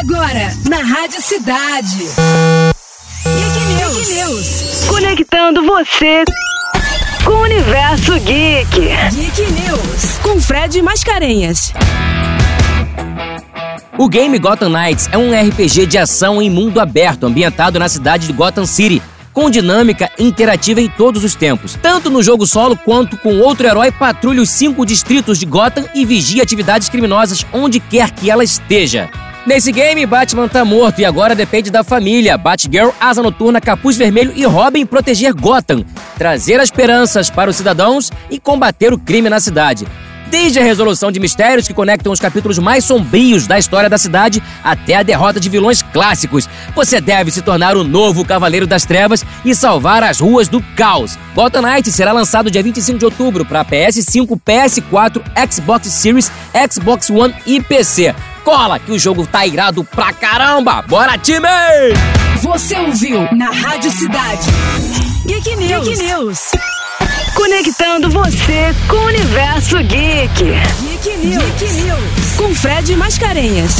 Agora, na Rádio Cidade. Geek News. Geek News. Conectando você com o universo geek. Geek News. Com Fred Mascarenhas. O game Gotham Knights é um RPG de ação em mundo aberto, ambientado na cidade de Gotham City, com dinâmica interativa em todos os tempos. Tanto no jogo solo quanto com outro herói, patrulha os cinco distritos de Gotham e vigia atividades criminosas onde quer que ela esteja. Nesse game, Batman tá morto e agora depende da família, Batgirl, Asa Noturna, Capuz Vermelho e Robin proteger Gotham, trazer as esperanças para os cidadãos e combater o crime na cidade. Desde a resolução de mistérios que conectam os capítulos mais sombrios da história da cidade até a derrota de vilões clássicos, você deve se tornar o novo Cavaleiro das Trevas e salvar as ruas do caos. Gotham Knight será lançado dia 25 de outubro para PS5, PS4, Xbox Series, Xbox One e PC. Cola que o jogo tá irado pra caramba! Bora, time! Você ouviu na Rádio Cidade. Geek News. Geek News. Conectando você com o universo geek. Geek News. Geek News. Com Fred Mascarenhas.